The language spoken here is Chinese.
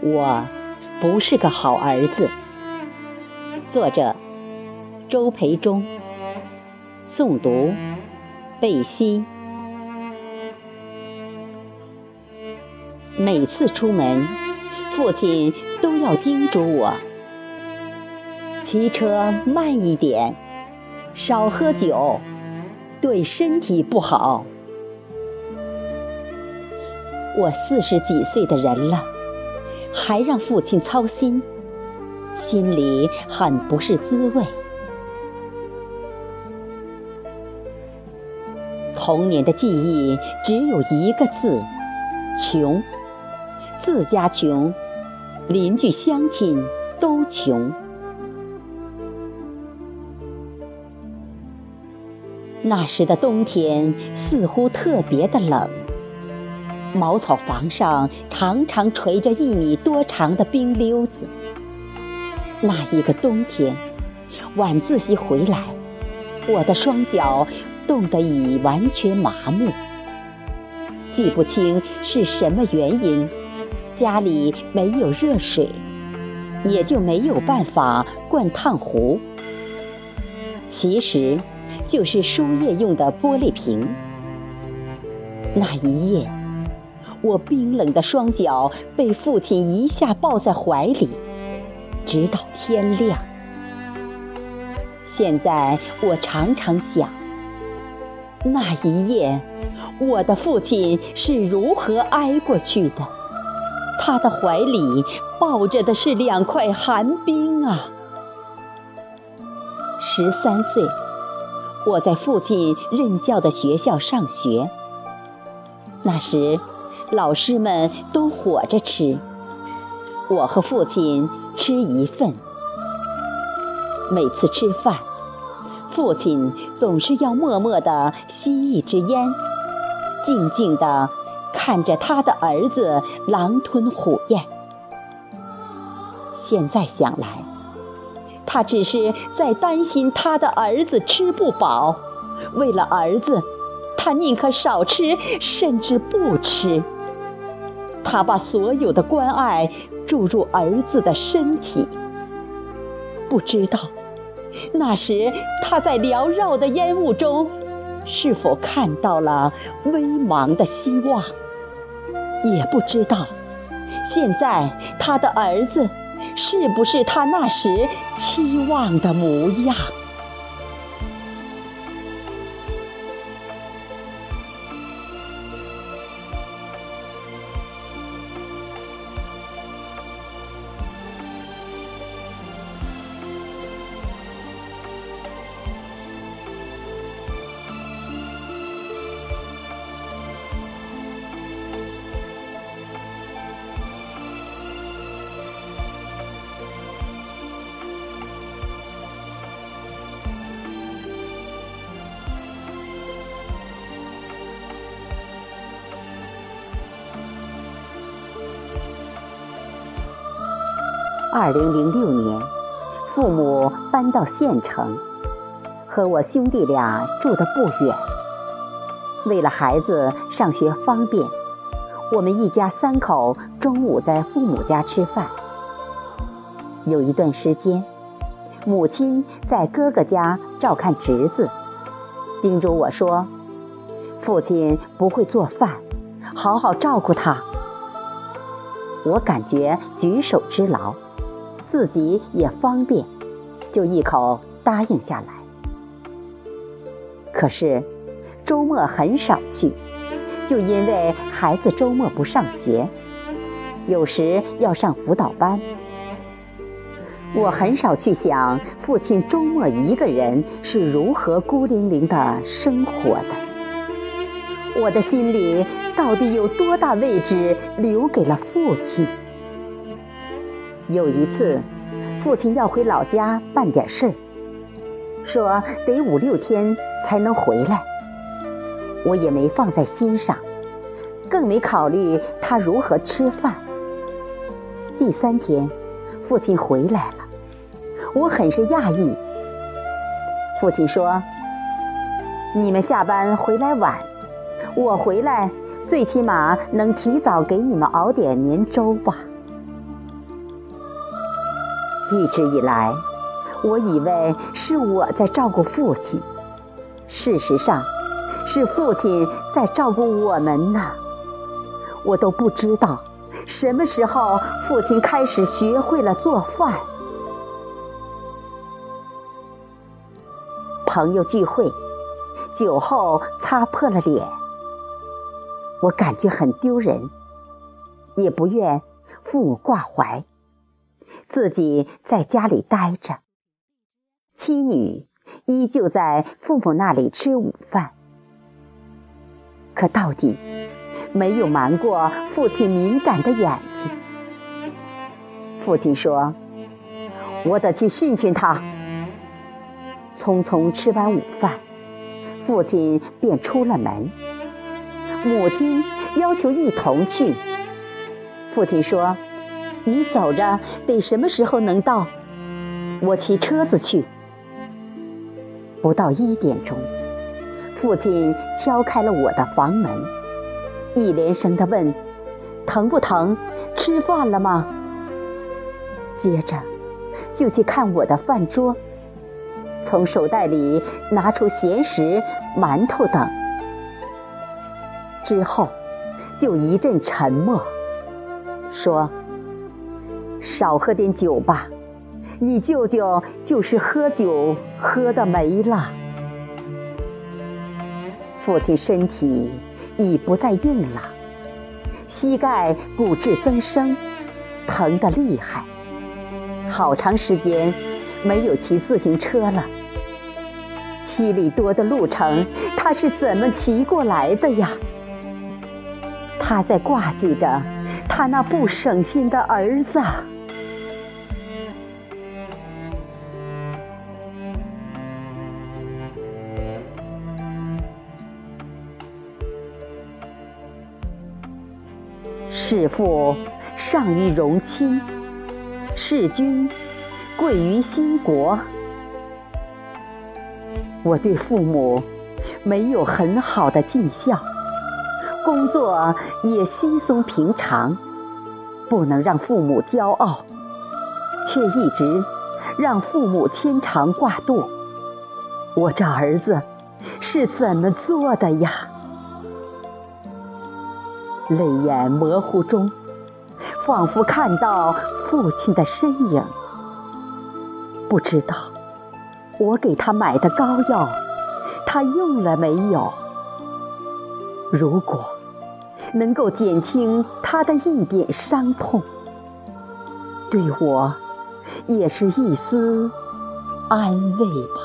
我不是个好儿子。作者：周培忠。诵读：贝西。每次出门，父亲都要叮嘱我：骑车慢一点，少喝酒，对身体不好。我四十几岁的人了，还让父亲操心，心里很不是滋味。童年的记忆只有一个字：穷。自家穷，邻居乡亲都穷。那时的冬天似乎特别的冷。茅草房上常常垂着一米多长的冰溜子。那一个冬天，晚自习回来，我的双脚冻得已完全麻木。记不清是什么原因，家里没有热水，也就没有办法灌烫壶。其实，就是输液用的玻璃瓶。那一夜。我冰冷的双脚被父亲一下抱在怀里，直到天亮。现在我常常想，那一夜我的父亲是如何挨过去的？他的怀里抱着的是两块寒冰啊！十三岁，我在父亲任教的学校上学，那时。老师们都火着吃，我和父亲吃一份。每次吃饭，父亲总是要默默地吸一支烟，静静地看着他的儿子狼吞虎咽。现在想来，他只是在担心他的儿子吃不饱，为了儿子，他宁可少吃，甚至不吃。他把所有的关爱注入儿子的身体，不知道那时他在缭绕的烟雾中是否看到了微茫的希望，也不知道现在他的儿子是不是他那时期望的模样。二零零六年，父母搬到县城，和我兄弟俩住得不远。为了孩子上学方便，我们一家三口中午在父母家吃饭。有一段时间，母亲在哥哥家照看侄子，叮嘱我说：“父亲不会做饭，好好照顾他。”我感觉举手之劳。自己也方便，就一口答应下来。可是周末很少去，就因为孩子周末不上学，有时要上辅导班。我很少去想父亲周末一个人是如何孤零零的生活的。我的心里到底有多大位置留给了父亲？有一次，父亲要回老家办点事儿，说得五六天才能回来。我也没放在心上，更没考虑他如何吃饭。第三天，父亲回来了，我很是讶异。父亲说：“你们下班回来晚，我回来最起码能提早给你们熬点年粥吧。”一直以来，我以为是我在照顾父亲，事实上，是父亲在照顾我们呢。我都不知道什么时候父亲开始学会了做饭。朋友聚会，酒后擦破了脸，我感觉很丢人，也不愿父母挂怀，自己在家里待着，妻女依旧在父母那里吃午饭，可到底没有瞒过父亲敏感的眼睛。父亲说：“我得去训训他。”匆匆吃完午饭，父亲便出了门。母亲要求一同去。父亲说：“你走着，得什么时候能到？我骑车子去。”不到一点钟，父亲敲开了我的房门，一连声地问：“疼不疼？吃饭了吗？”接着就去看我的饭桌。从手袋里拿出咸食、馒头等，之后就一阵沉默，说：“少喝点酒吧，你舅舅就是喝酒喝的没了。”父亲身体已不再硬朗，膝盖骨质增生，疼得厉害，好长时间。没有骑自行车了，七里多的路程，他是怎么骑过来的呀？他在挂记着他那不省心的儿子。弑父尚于荣亲，弑君。贵于兴国。我对父母没有很好的尽孝，工作也稀松平常，不能让父母骄傲，却一直让父母牵肠挂肚。我这儿子是怎么做的呀？泪眼模糊中，仿佛看到父亲的身影。不知道我给他买的膏药，他用了没有？如果能够减轻他的一点伤痛，对我也是一丝安慰吧。